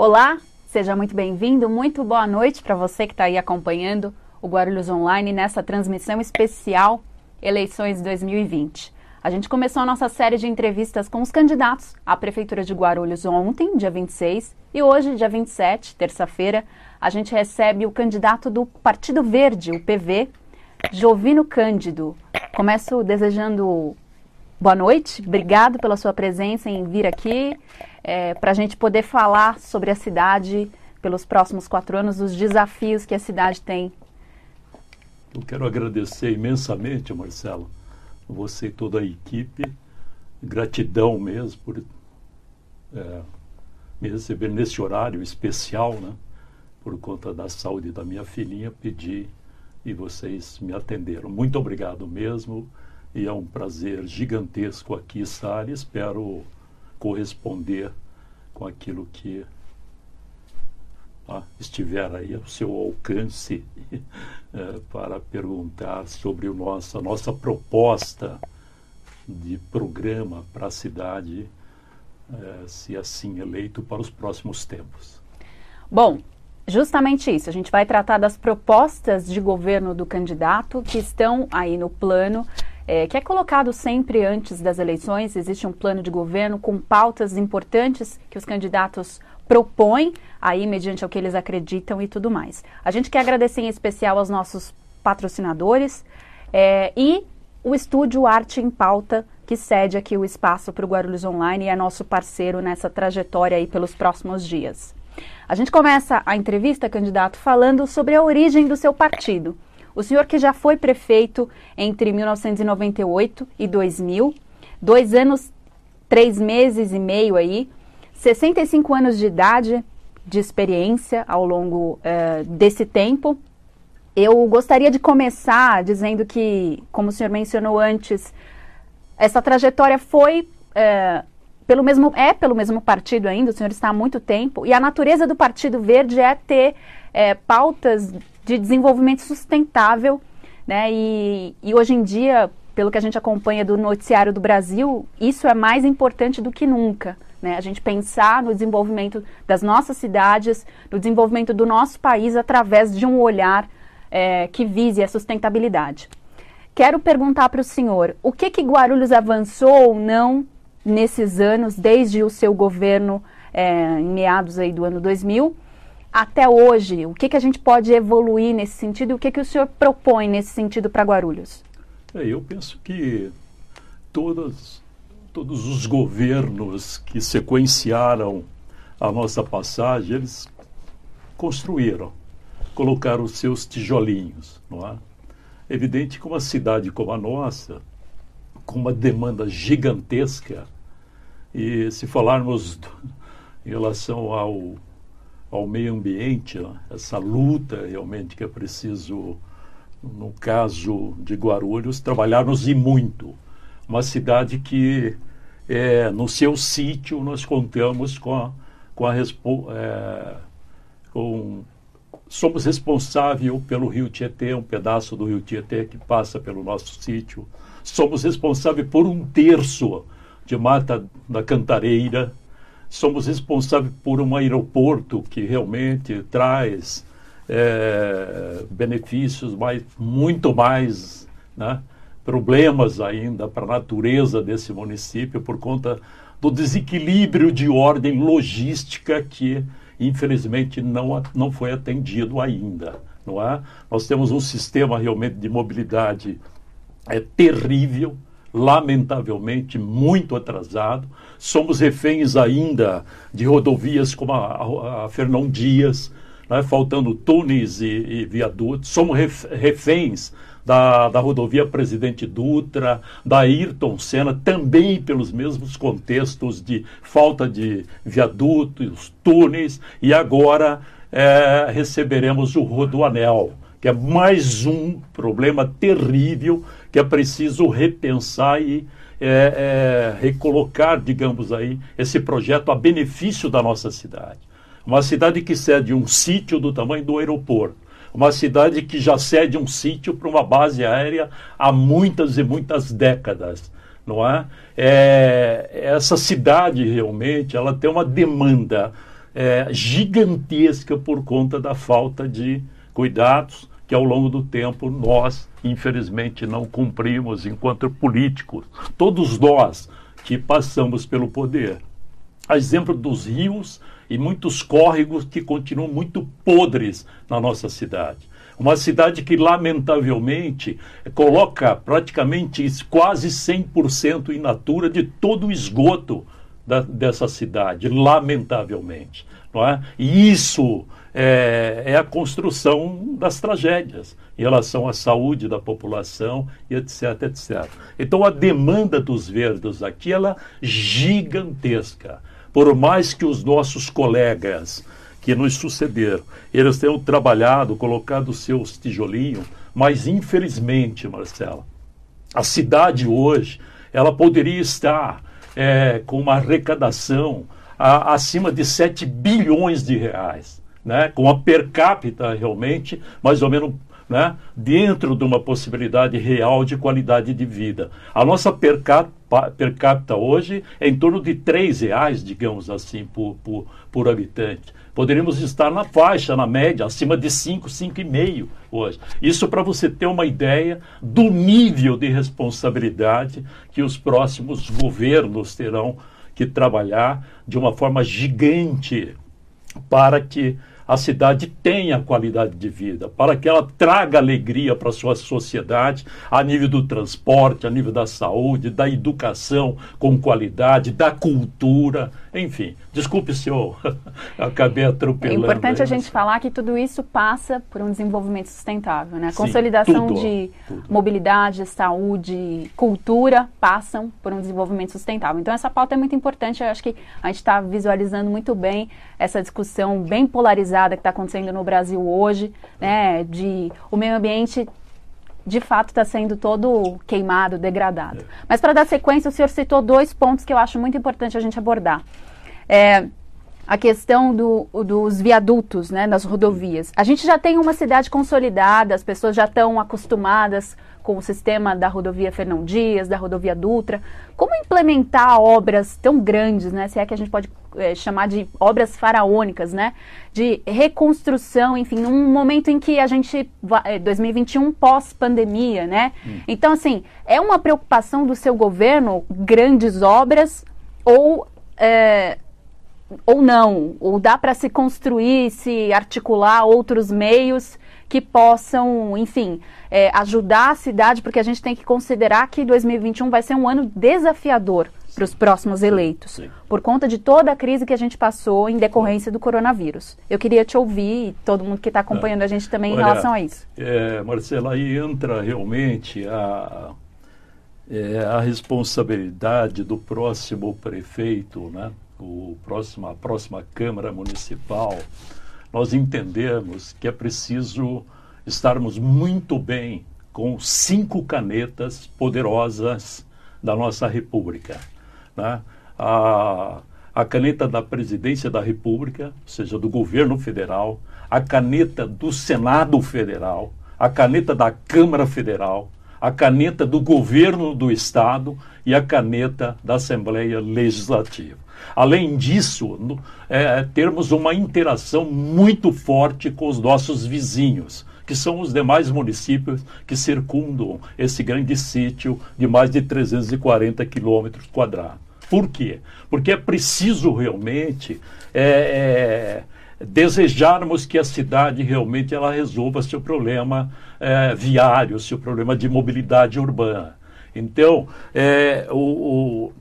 Olá, seja muito bem-vindo, muito boa noite para você que está aí acompanhando o Guarulhos Online nessa transmissão especial Eleições 2020. A gente começou a nossa série de entrevistas com os candidatos à Prefeitura de Guarulhos ontem, dia 26, e hoje, dia 27, terça-feira, a gente recebe o candidato do Partido Verde, o PV, Jovino Cândido. Começo desejando boa noite, obrigado pela sua presença em vir aqui é, para a gente poder falar sobre a cidade pelos próximos quatro anos, os desafios que a cidade tem. Eu quero agradecer imensamente, Marcelo, você e toda a equipe. Gratidão mesmo por é, me receber nesse horário especial, né? Por conta da saúde da minha filhinha, pedi e vocês me atenderam. Muito obrigado mesmo. E é um prazer gigantesco aqui estar e espero corresponder com aquilo que ah, estiver aí ao seu alcance é, para perguntar sobre o nosso, a nossa proposta de programa para a cidade, é, se assim eleito, para os próximos tempos. Bom, justamente isso. A gente vai tratar das propostas de governo do candidato que estão aí no plano é, que é colocado sempre antes das eleições. Existe um plano de governo com pautas importantes que os candidatos propõem, aí mediante o que eles acreditam e tudo mais. A gente quer agradecer em especial aos nossos patrocinadores é, e o estúdio Arte em Pauta, que cede aqui o espaço para o Guarulhos Online e é nosso parceiro nessa trajetória aí pelos próximos dias. A gente começa a entrevista, candidato, falando sobre a origem do seu partido. O senhor que já foi prefeito entre 1998 e 2000, dois anos, três meses e meio aí, 65 anos de idade de experiência ao longo uh, desse tempo. Eu gostaria de começar dizendo que, como o senhor mencionou antes, essa trajetória foi uh, pelo mesmo é pelo mesmo partido ainda. O senhor está há muito tempo e a natureza do Partido Verde é ter é, pautas de desenvolvimento sustentável, né? E, e hoje em dia, pelo que a gente acompanha do noticiário do Brasil, isso é mais importante do que nunca. Né? A gente pensar no desenvolvimento das nossas cidades, no desenvolvimento do nosso país através de um olhar é, que vise a sustentabilidade. Quero perguntar para o senhor, o que que Guarulhos avançou ou não nesses anos, desde o seu governo é, em meados aí do ano 2000, até hoje? O que, que a gente pode evoluir nesse sentido e o que, que o senhor propõe nesse sentido para Guarulhos? É, eu penso que todas, todos os governos que sequenciaram a nossa passagem, eles construíram, colocaram os seus tijolinhos, não é? Evidente que uma cidade como a nossa, com uma demanda gigantesca, e se falarmos do, em relação ao ao meio ambiente, essa luta realmente que é preciso, no caso de Guarulhos, trabalharmos e muito. Uma cidade que, é, no seu sítio, nós contamos com a, com a é, com, somos responsáveis pelo Rio Tietê, um pedaço do Rio Tietê que passa pelo nosso sítio. Somos responsáveis por um terço de Mata da Cantareira, somos responsáveis por um aeroporto que realmente traz é, benefícios, mas muito mais né, problemas ainda para a natureza desse município por conta do desequilíbrio de ordem logística que infelizmente não, não foi atendido ainda. Não é? Nós temos um sistema realmente de mobilidade é, terrível, lamentavelmente muito atrasado. Somos reféns ainda de rodovias como a, a Fernão Dias, né, faltando túneis e, e, viadutos. Somos reféns da, da rodovia Presidente Dutra, da Ayrton Senna, também pelos mesmos contextos de falta de viadutos, túneis, e agora é, receberemos o Rodoanel, que é mais um problema terrível que é preciso repensar e é, é, recolocar, digamos aí, esse projeto a benefício da nossa cidade. Uma cidade que cede um sítio do tamanho do aeroporto, uma cidade que já cede um sítio para uma base aérea há muitas e muitas décadas, não é? é essa cidade realmente, ela tem uma demanda é, gigantesca por conta da falta de cuidados que ao longo do tempo nós, infelizmente, não cumprimos enquanto políticos. Todos nós que passamos pelo poder. A exemplo dos rios e muitos córregos que continuam muito podres na nossa cidade. Uma cidade que, lamentavelmente, coloca praticamente quase 100% in natura de todo o esgoto da, dessa cidade, lamentavelmente. Não é? E isso é, é, a construção das tragédias em relação à saúde da população e etc, etc. Então a demanda dos verdes aqui ela é gigantesca. Por mais que os nossos colegas que nos sucederam. Eles tenham trabalhado, colocado seus tijolinhos, mas infelizmente, Marcela, a cidade hoje, ela poderia estar é, com uma arrecadação a, acima de 7 bilhões de reais, né? com a per capita realmente mais ou menos né, dentro de uma possibilidade real de qualidade de vida. A nossa per capita, per capita hoje é em torno de R$ reais, digamos assim, por, por, por habitante poderíamos estar na faixa, na média, acima de 5, 5,5 hoje. Isso para você ter uma ideia do nível de responsabilidade que os próximos governos terão que trabalhar de uma forma gigante para que a cidade tenha qualidade de vida, para que ela traga alegria para a sua sociedade, a nível do transporte, a nível da saúde, da educação com qualidade, da cultura, enfim. Desculpe se eu acabei atropelando. É importante aí, a gente falar que tudo isso passa por um desenvolvimento sustentável, né? A consolidação tudo, de tudo. mobilidade, saúde, cultura passam por um desenvolvimento sustentável. Então essa pauta é muito importante. Eu acho que a gente está visualizando muito bem essa discussão bem polarizada que está acontecendo no Brasil hoje, né, de o meio ambiente de fato está sendo todo queimado, degradado. É. Mas para dar sequência, o senhor citou dois pontos que eu acho muito importante a gente abordar. É, a questão do, dos viadutos, né, das rodovias. A gente já tem uma cidade consolidada, as pessoas já estão acostumadas com o sistema da rodovia Fernão Dias, da rodovia Dutra. Como implementar obras tão grandes, né, se é que a gente pode é, chamar de obras faraônicas, né, de reconstrução, enfim, num momento em que a gente, 2021 é, pós-pandemia, né? Hum. Então, assim, é uma preocupação do seu governo grandes obras ou é, ou não, ou dá para se construir, se articular outros meios que possam, enfim, é, ajudar a cidade, porque a gente tem que considerar que 2021 vai ser um ano desafiador para os próximos eleitos, Sim. por conta de toda a crise que a gente passou em decorrência do coronavírus. Eu queria te ouvir e todo mundo que está acompanhando é. a gente também Olha, em relação a isso. É, Marcela, aí entra realmente a, é, a responsabilidade do próximo prefeito, né? O próximo, a próxima Câmara Municipal, nós entendemos que é preciso estarmos muito bem com cinco canetas poderosas da nossa República. Né? A, a caneta da Presidência da República, ou seja, do governo federal, a caneta do Senado Federal, a caneta da Câmara Federal, a caneta do governo do Estado e a caneta da Assembleia Legislativa. Além disso, é, termos uma interação muito forte com os nossos vizinhos, que são os demais municípios que circundam esse grande sítio de mais de 340 quilômetros quadrados. Por quê? Porque é preciso realmente é, é, desejarmos que a cidade realmente ela resolva seu problema é, viário, seu problema de mobilidade urbana. Então, é, o, o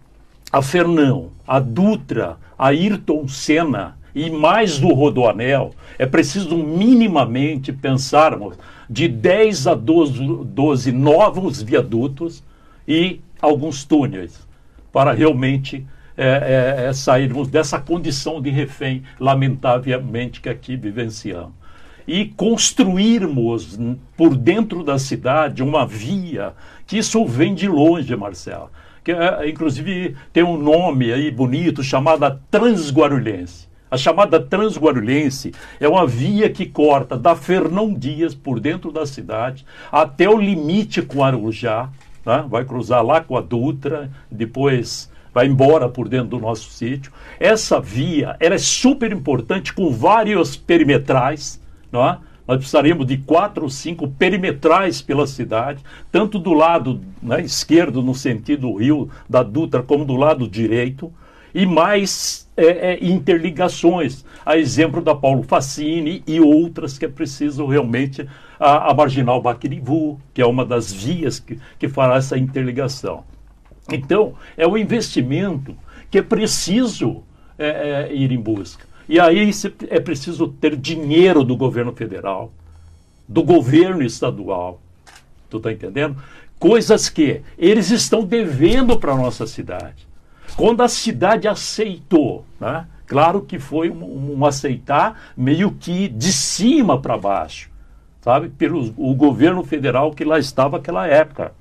a Fernão, a Dutra, a Ayrton Senna e mais do Rodoanel, é preciso minimamente pensarmos de 10 a 12, 12 novos viadutos e alguns túneis para realmente é, é, é, sairmos dessa condição de refém, lamentavelmente, que aqui vivenciamos. E construirmos por dentro da cidade uma via, que isso vem de longe, Marcelo que é, inclusive tem um nome aí bonito chamada Transguarulhense. A chamada Transguarulhense é uma via que corta da Fernão Dias por dentro da cidade até o limite com Arujá, né? vai cruzar lá com a Dutra, depois vai embora por dentro do nosso sítio. Essa via ela é super importante com vários perimetrais, não é? Nós precisaríamos de quatro ou cinco perimetrais pela cidade, tanto do lado né, esquerdo, no sentido rio da Dutra, como do lado direito, e mais é, é, interligações, a exemplo da Paulo Facini e outras que é preciso realmente, a, a Marginal Baquirivu, que é uma das vias que, que fará essa interligação. Então, é um investimento que é preciso é, é ir em busca. E aí é preciso ter dinheiro do governo federal, do governo estadual. Tu está entendendo? Coisas que eles estão devendo para a nossa cidade. Quando a cidade aceitou, né? claro que foi um, um aceitar meio que de cima para baixo, sabe? Pelo o governo federal que lá estava naquela época.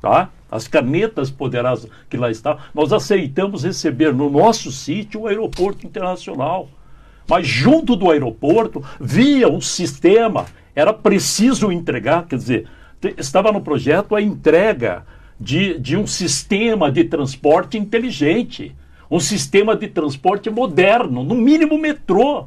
Tá? As canetas poderosas que lá estavam, nós aceitamos receber no nosso sítio o aeroporto internacional. Mas junto do aeroporto, via um sistema, era preciso entregar, quer dizer, estava no projeto a entrega de, de um sistema de transporte inteligente, um sistema de transporte moderno, no mínimo metrô.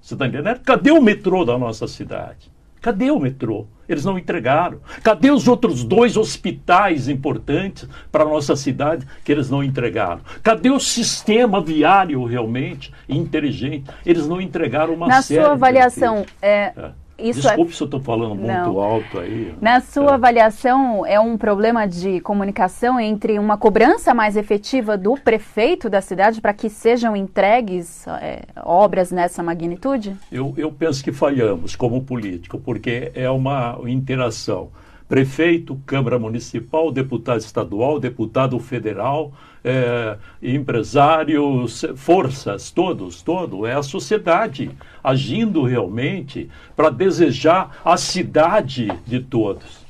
Você está entendendo? Cadê o metrô da nossa cidade? Cadê o metrô? Eles não entregaram. Cadê os outros dois hospitais importantes para a nossa cidade que eles não entregaram? Cadê o sistema viário realmente inteligente? Eles não entregaram uma Na série. Na sua avaliação, é, é. Isso é Desculpe é... se eu estou falando muito Não. alto aí. Na sua é. avaliação, é um problema de comunicação entre uma cobrança mais efetiva do prefeito da cidade para que sejam entregues é, obras nessa magnitude? Eu, eu penso que falhamos como político, porque é uma interação prefeito, Câmara Municipal, deputado estadual, deputado federal, é, empresários, forças, todos, todo, é a sociedade agindo realmente para desejar a cidade de todos.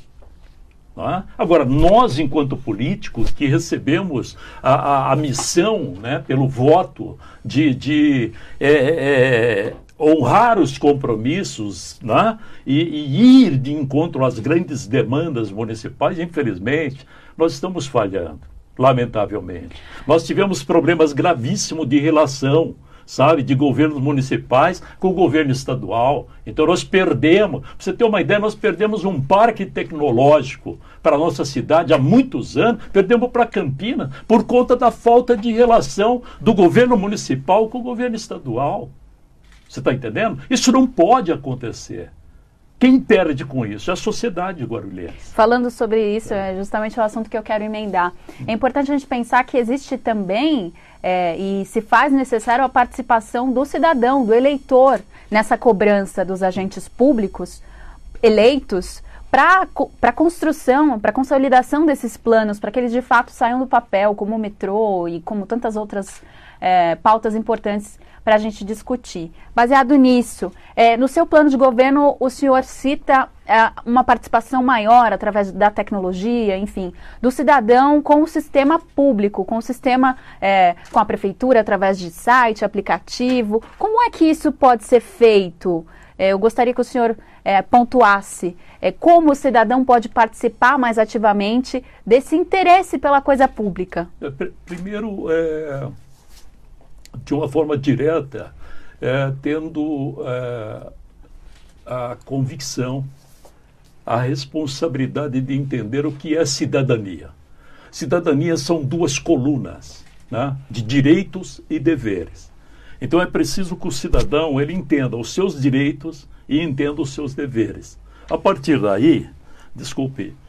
É? Agora, nós, enquanto políticos, que recebemos a, a, a missão né, pelo voto de, de é, é, honrar os compromissos né? e, e, ir de encontro às grandes demandas municipais, infelizmente, nós estamos falhando, lamentavelmente. Nós tivemos problemas gravíssimos de relação, sabe, de governos municipais com o governo estadual. Então nós perdemos, para você ter uma ideia, nós perdemos um parque tecnológico para a nossa cidade há muitos anos, perdemos para Campinas por conta da falta de relação do governo municipal com o governo estadual. Você está entendendo? Isso não pode acontecer. Quem perde com isso? É a sociedade guarulhense. Falando sobre isso, é. é justamente o assunto que eu quero emendar. É importante a gente pensar que existe também é, e se faz necessário a participação do cidadão, do eleitor, nessa cobrança dos agentes públicos eleitos para a construção, para a consolidação desses planos, para que eles de fato saiam do papel, como o metrô e como tantas outras é, pautas importantes para a gente discutir. Baseado nisso, é, no seu plano de governo, o senhor cita é, uma participação maior através da tecnologia, enfim, do cidadão com o sistema público, com o sistema, é, com a prefeitura através de site, aplicativo. Como é que isso pode ser feito? É, eu gostaria que o senhor é, pontuasse é, como o cidadão pode participar mais ativamente desse interesse pela coisa pública. Primeiro, é, de uma forma direta, é, tendo é, a convicção, a responsabilidade de entender o que é cidadania. Cidadania são duas colunas né, de direitos e deveres. Então é preciso que o cidadão ele entenda os seus direitos e entenda os seus deveres. A partir daí, desculpe.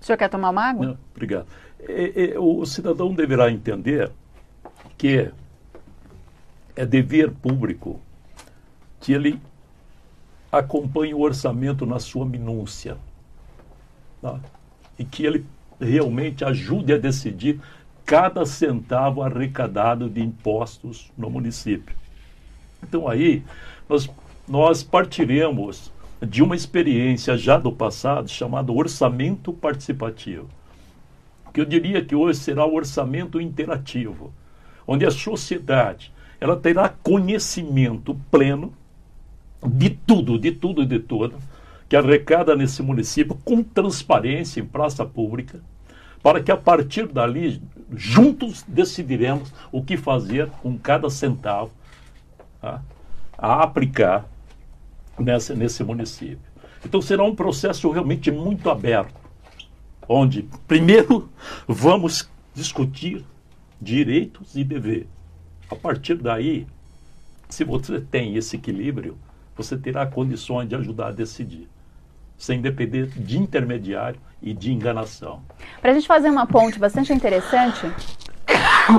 O senhor quer tomar uma água? Não, obrigado o cidadão deverá entender que é dever público que ele acompanhe o orçamento na sua minúcia tá? e que ele realmente ajude a decidir cada centavo arrecadado de impostos no município. Então aí nós, nós partiremos de uma experiência já do passado chamada orçamento participativo que eu diria que hoje será o orçamento interativo, onde a sociedade ela terá conhecimento pleno de tudo, de tudo e de tudo que arrecada nesse município com transparência em praça pública, para que a partir dali, juntos decidiremos o que fazer com cada centavo tá? a aplicar nessa, nesse município. Então será um processo realmente muito aberto, onde primeiro vamos discutir direitos e deveres. A partir daí, se você tem esse equilíbrio, você terá condições de ajudar a decidir, sem depender de intermediário e de enganação. Para a gente fazer uma ponte bastante interessante,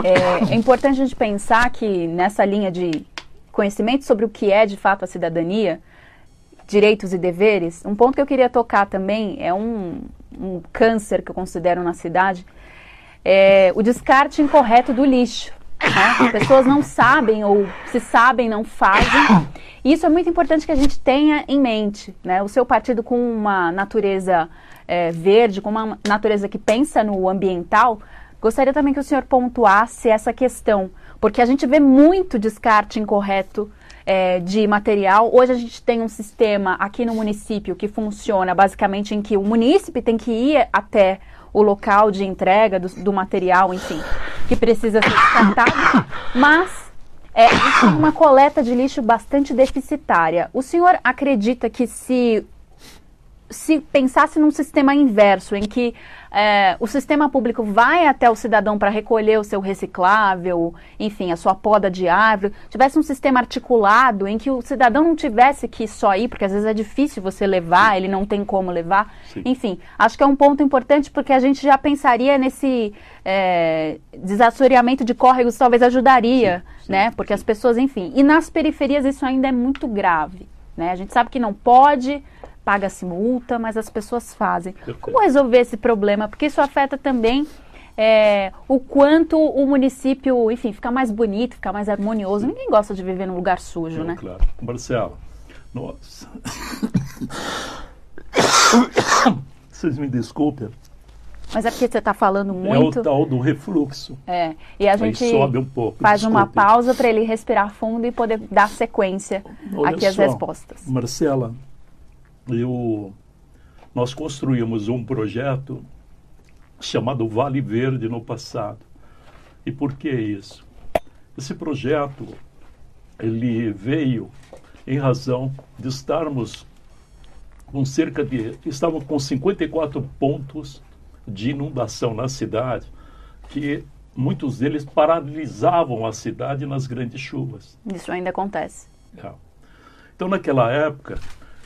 é, é importante a gente pensar que nessa linha de conhecimento sobre o que é de fato a cidadania, direitos e deveres, um ponto que eu queria tocar também é um, um câncer que eu considero na cidade, é o descarte incorreto do lixo. Né? As pessoas não sabem ou se sabem não fazem. E isso é muito importante que a gente tenha em mente. Né? O seu partido com uma natureza é, verde, com uma natureza que pensa no ambiental, gostaria também que o senhor pontuasse essa questão, porque a gente vê muito descarte incorreto é, de material. Hoje a gente tem um sistema aqui no município que funciona basicamente em que o munícipe tem que ir até o local de entrega do, do material, enfim, que precisa ser descartado, mas é, uma coleta de lixo bastante deficitária. O senhor acredita que se se pensasse num sistema inverso, em que é, o sistema público vai até o cidadão para recolher o seu reciclável, enfim, a sua poda de árvore, tivesse um sistema articulado em que o cidadão não tivesse que só ir, porque às vezes é difícil você levar, ele não tem como levar. Sim. Enfim, acho que é um ponto importante porque a gente já pensaria nesse é, desassoreamento de córregos, talvez ajudaria, sim, sim, né? Porque as pessoas, enfim. E nas periferias isso ainda é muito grave. Né? A gente sabe que não pode, paga-se multa, mas as pessoas fazem. Como resolver esse problema? Porque isso afeta também é, o quanto o município, enfim, fica mais bonito, fica mais harmonioso. Ninguém gosta de viver num lugar sujo, Não, né? Claro. Marcela, nossa. Vocês me desculpem. Mas é porque você está falando muito. É o tal do refluxo. É. E a gente sobe um pouco. faz uma pausa para ele respirar fundo e poder dar sequência Olha aqui às respostas. Marcela, eu, nós construímos um projeto chamado Vale Verde no passado. E por que isso? Esse projeto ele veio em razão de estarmos com cerca de estavam com 54 pontos de inundação na cidade, que muitos deles paralisavam a cidade nas grandes chuvas. Isso ainda acontece. É. Então, naquela época,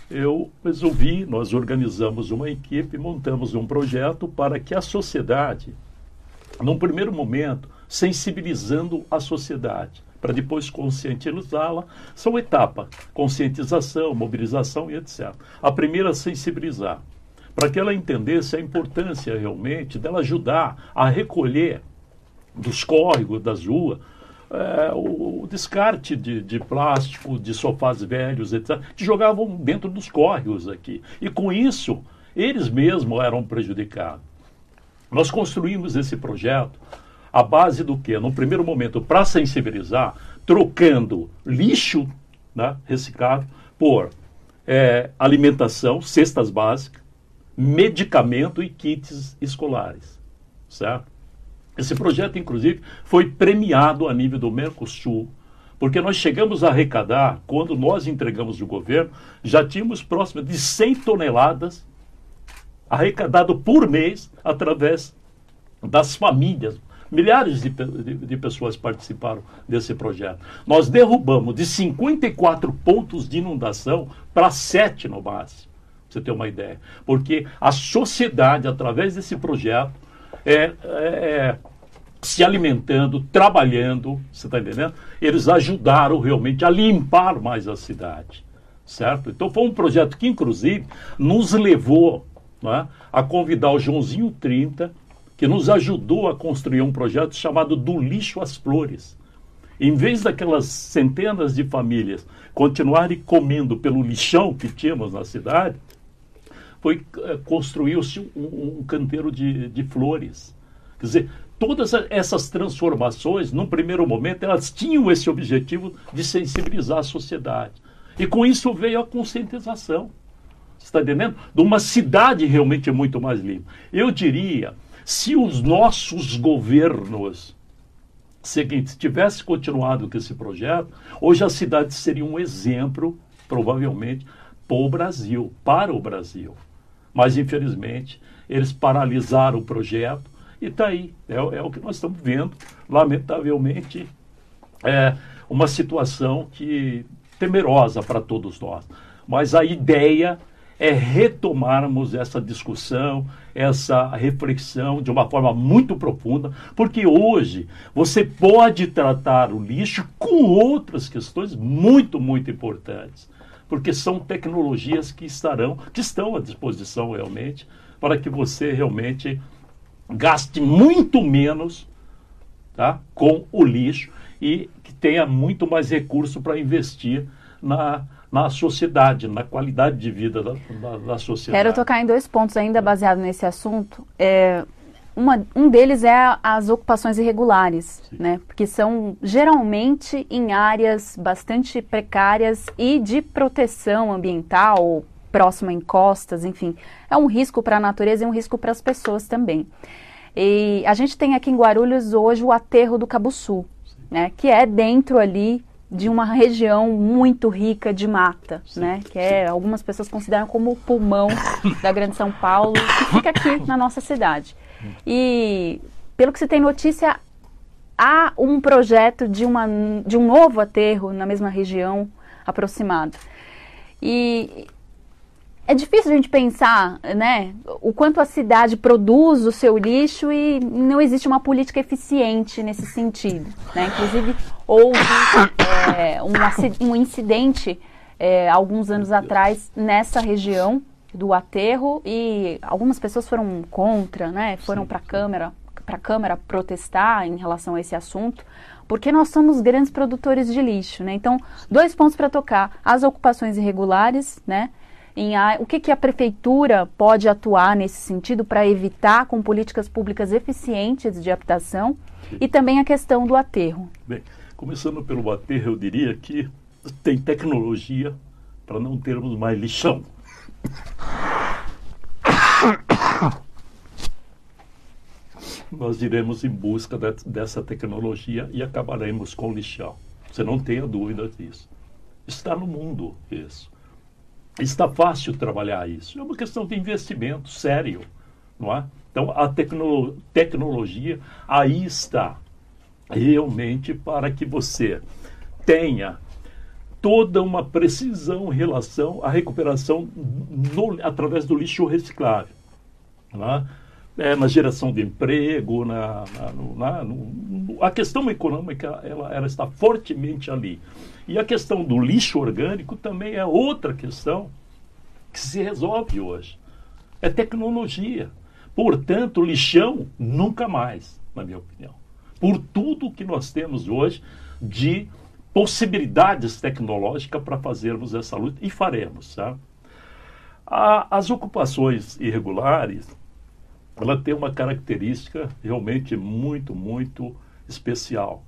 eu resolvi, nós organizamos uma equipe, montamos um projeto para que a sociedade, num primeiro momento, sensibilizando a sociedade, para depois conscientizá-la, são etapas: conscientização, mobilização e etc. A primeira, sensibilizar, para que ela entendesse a importância realmente dela ajudar a recolher dos córregos, das ruas, é, o, o, descarte de, de, plástico, de sofás velhos, etc., que jogavam dentro dos córregos aqui. E com isso, eles mesmos eram prejudicados. Nós construímos esse projeto à base do que? No primeiro momento, para sensibilizar, trocando lixo né, por é, alimentação, cestas básicas, medicamento e kits escolares. Certo? Esse projeto, inclusive, foi premiado a nível do Mercosul, porque nós chegamos a arrecadar, quando nós entregamos o governo, já tínhamos próximo de 100 toneladas arrecadado por mês através das famílias. Milhares de, de, de, pessoas participaram desse projeto. Nós derrubamos de 54 pontos de inundação para 7 no máximo, você ter uma ideia. Porque a sociedade, através desse projeto, é, é, se alimentando, trabalhando, você está entendendo? Eles ajudaram realmente a limpar mais a cidade, certo? Então foi um projeto que, inclusive, nos levou é, a convidar o Joãozinho 30, que nos ajudou a construir um projeto chamado Do Lixo às Flores. Em vez daquelas centenas de famílias continuarem comendo pelo lixão que tínhamos na cidade, foi é, construiu-se um, um canteiro de, de flores. Quer dizer, todas essas transformações, num primeiro momento, elas tinham esse objetivo de sensibilizar a sociedade. E com isso veio a conscientização. está entendendo? De uma cidade realmente muito mais limpa. Eu diria, se os nossos governos seguinte, tivesse continuado com esse projeto, hoje a cidade seria um exemplo, provavelmente, para o Brasil, para o Brasil. Mas, infelizmente, eles paralisaram o projeto e está aí. É, é, o que nós estamos vendo, lamentavelmente, é uma situação que temerosa para todos nós. Mas a ideia é retomarmos essa discussão, essa reflexão de uma forma muito profunda, porque hoje você pode tratar o lixo com outras questões muito, muito importantes, porque são tecnologias que estarão, que estão à disposição realmente, para que você realmente gaste muito menos tá, com o lixo e que tenha muito mais recurso para investir na na sociedade, na qualidade de vida da, da, da sociedade. Quero tocar em dois pontos ainda baseado nesse assunto. É, uma, um deles é as ocupações irregulares, Sim. né? Porque são geralmente em áreas bastante precárias e de proteção ambiental, próxima a encostas, enfim. É um risco para a natureza e um risco para as pessoas também. E a gente tem aqui em Guarulhos hoje o aterro do Cabuçu, né? Que é dentro ali de uma região muito rica de mata, sim, né? Que é, algumas pessoas consideram como o pulmão da Grande São Paulo, que fica aqui na nossa cidade. E pelo que se tem notícia, há um projeto de, uma, de um novo aterro na mesma região aproximado. E é difícil a gente pensar, né, o quanto a cidade produz o seu lixo e não existe uma política eficiente nesse sentido. Né? Inclusive, houve é, um, um, incidente é, alguns anos atrás nessa região do aterro e algumas pessoas foram contra, né, foram para a Câmara para a Câmara protestar em relação a esse assunto, porque nós somos grandes produtores de lixo, né? Então, dois pontos para tocar: as ocupações irregulares, né? em o que, que a prefeitura pode atuar nesse sentido para evitar com políticas públicas eficientes de habitação Sim. e também a questão do aterro. Bem, começando pelo aterro, eu diria que tem tecnologia para não termos mais lixão. Nós iremos em busca de, dessa tecnologia e acabaremos com o lixão. Você não tenha dúvida disso. Está no mundo isso está fácil trabalhar isso. É uma questão de investimento sério, não é? Então, a tecno tecnologia aí está realmente para que você tenha toda uma precisão em relação à recuperação no, através do lixo reciclável. É? É, na geração de emprego, na, na, na no, a questão econômica ela, ela está fortemente ali. E a questão do lixo orgânico também é outra questão que se resolve hoje. É tecnologia. Portanto, lixão nunca mais, na minha opinião. Por tudo que nós temos hoje de possibilidades tecnológicas para fazermos essa luta e faremos? A, as ocupações irregulares, ela tem uma característica realmente muito, muito especial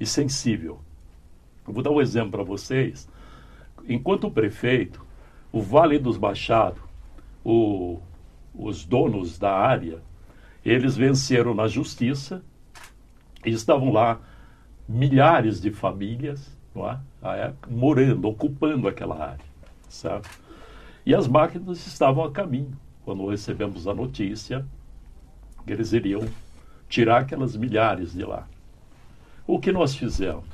e sensível. Eu vou dar um exemplo para vocês. Enquanto prefeito, o Vale dos Baixados, o, os donos da área, eles venceram na justiça e estavam lá milhares de famílias é? morando, ocupando aquela área. Certo? E as máquinas estavam a caminho quando recebemos a notícia eles iriam tirar aquelas milhares de lá. O que nós fizemos?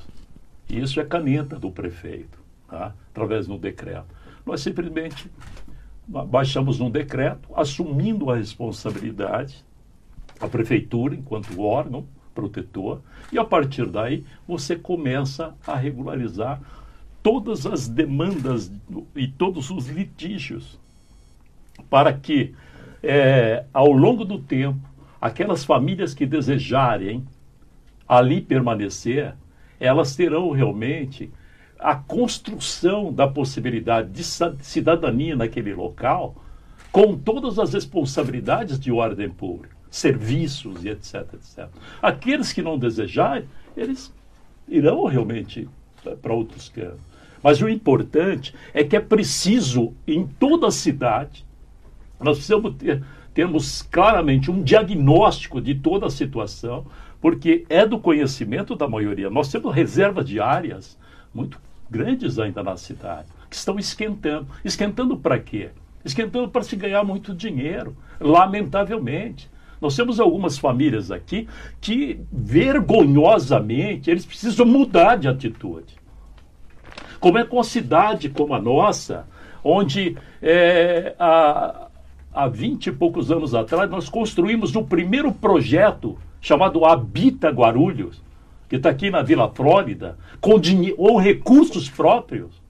Isso é caneta do prefeito, tá? através do decreto. Nós simplesmente baixamos um decreto assumindo a responsabilidade, a prefeitura enquanto órgão protetor, e a partir daí você começa a regularizar todas as demandas e todos os litígios para que é, ao longo do tempo aquelas famílias que desejarem ali permanecer, elas terão realmente a construção da possibilidade de cidadania naquele local, com todas as responsabilidades de ordem pública, serviços e etc, etc. Aqueles que não desejarem, eles irão realmente para outros campos. Mas o importante é que é preciso, em toda a cidade, nós precisamos ter, termos claramente um diagnóstico de toda a situação, porque é do conhecimento da maioria. Nós temos reservas de áreas muito grandes ainda na cidade, que estão esquentando. Esquentando para quê? Esquentando para se ganhar muito dinheiro, lamentavelmente. Nós temos algumas famílias aqui que, vergonhosamente, eles precisam mudar de atitude. Como é com a cidade como a nossa, onde é, há, há 20 e poucos anos atrás nós construímos o primeiro projeto chamado Habita Guarulhos, que está aqui na Vila Flórida, com ou recursos próprios.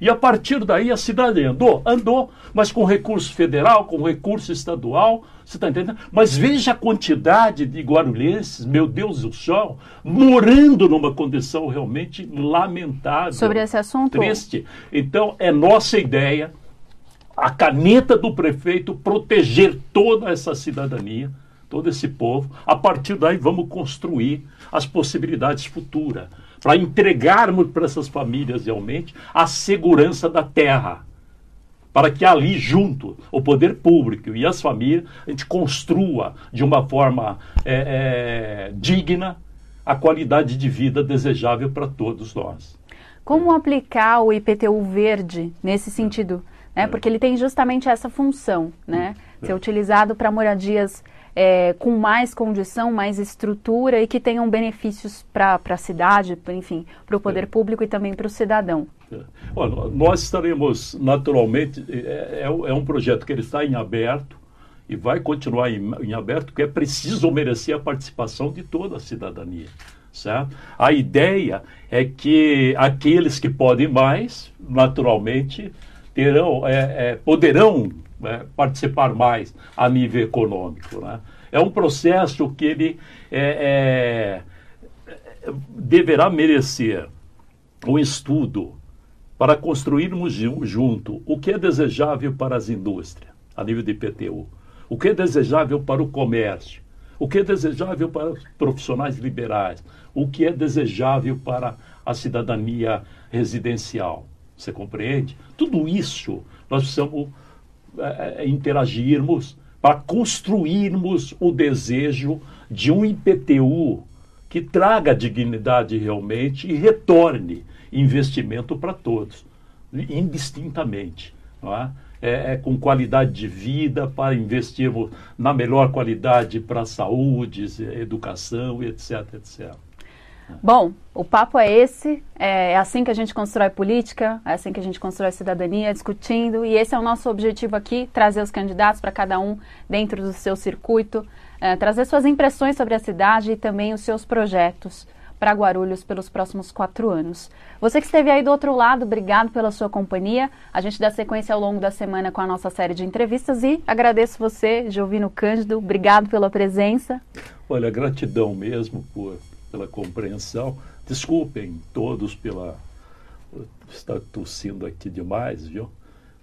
E a partir daí a cidade andou, andou, mas com recurso federal, com recurso estadual, você está entendendo? Mas veja a quantidade de guarulhenses, meu Deus do céu, morando numa condição realmente lamentável. Sobre esse assunto? Triste. Então, é nossa ideia, a caneta do prefeito, proteger toda essa cidadania, todo esse povo. A partir daí, vamos construir as possibilidades futuras para entregarmos para essas famílias realmente a segurança da terra. Para que ali, junto, o poder público e as famílias, a gente construa de uma forma é, é, digna a qualidade de vida desejável para todos nós. Como aplicar o IPTU verde nesse sentido? Né? É. Porque ele tem justamente essa função, né? É. Ser utilizado para moradias é, com mais condição, mais estrutura e que tenham benefícios para a cidade, enfim, para o poder é. público e também para o cidadão. É. Olha, nós estaremos naturalmente, é, é, é, um projeto que ele está em aberto e vai continuar em, em aberto, porque é preciso merecer a participação de toda a cidadania. Certo? A ideia é que aqueles que podem mais, naturalmente, terão, é, é, poderão né, participar mais a nível econômico. Né? É um processo que ele é, é, deverá merecer um estudo para construirmos junto o que é desejável para as indústrias, a nível de IPTU, o que é desejável para o comércio, o que é desejável para os profissionais liberais, o que é desejável para a cidadania residencial. Você compreende? Tudo isso nós precisamos é, é, interagirmos, para construirmos o desejo de um IPTU que traga dignidade realmente e retorne investimento para todos, indistintamente. É? É, é? com qualidade de vida, para investirmos na melhor qualidade para saúde, educação, etc, etc. Bom, o papo é esse, é, é assim que a gente constrói política, é assim que a gente constrói cidadania, discutindo, e esse é o nosso objetivo aqui, trazer os candidatos para cada um dentro do seu circuito, é, trazer suas impressões sobre a cidade e também os seus projetos para Guarulhos pelos próximos quatro anos. Você que esteve aí do outro lado, obrigado pela sua companhia. A gente dá sequência ao longo da semana com a nossa série de entrevistas e agradeço você, Jovino Cândido, obrigado pela presença. Olha, gratidão mesmo por pela compreensão. Desculpem todos pela estar tossindo aqui demais, viu?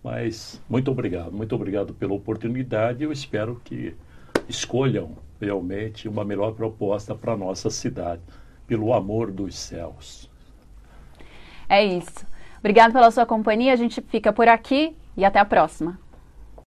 Mas muito obrigado, muito obrigado pela oportunidade. Eu espero que escolham realmente uma melhor proposta para nossa cidade, pelo amor dos céus. É isso. Obrigado pela sua companhia. A gente fica por aqui e até a próxima.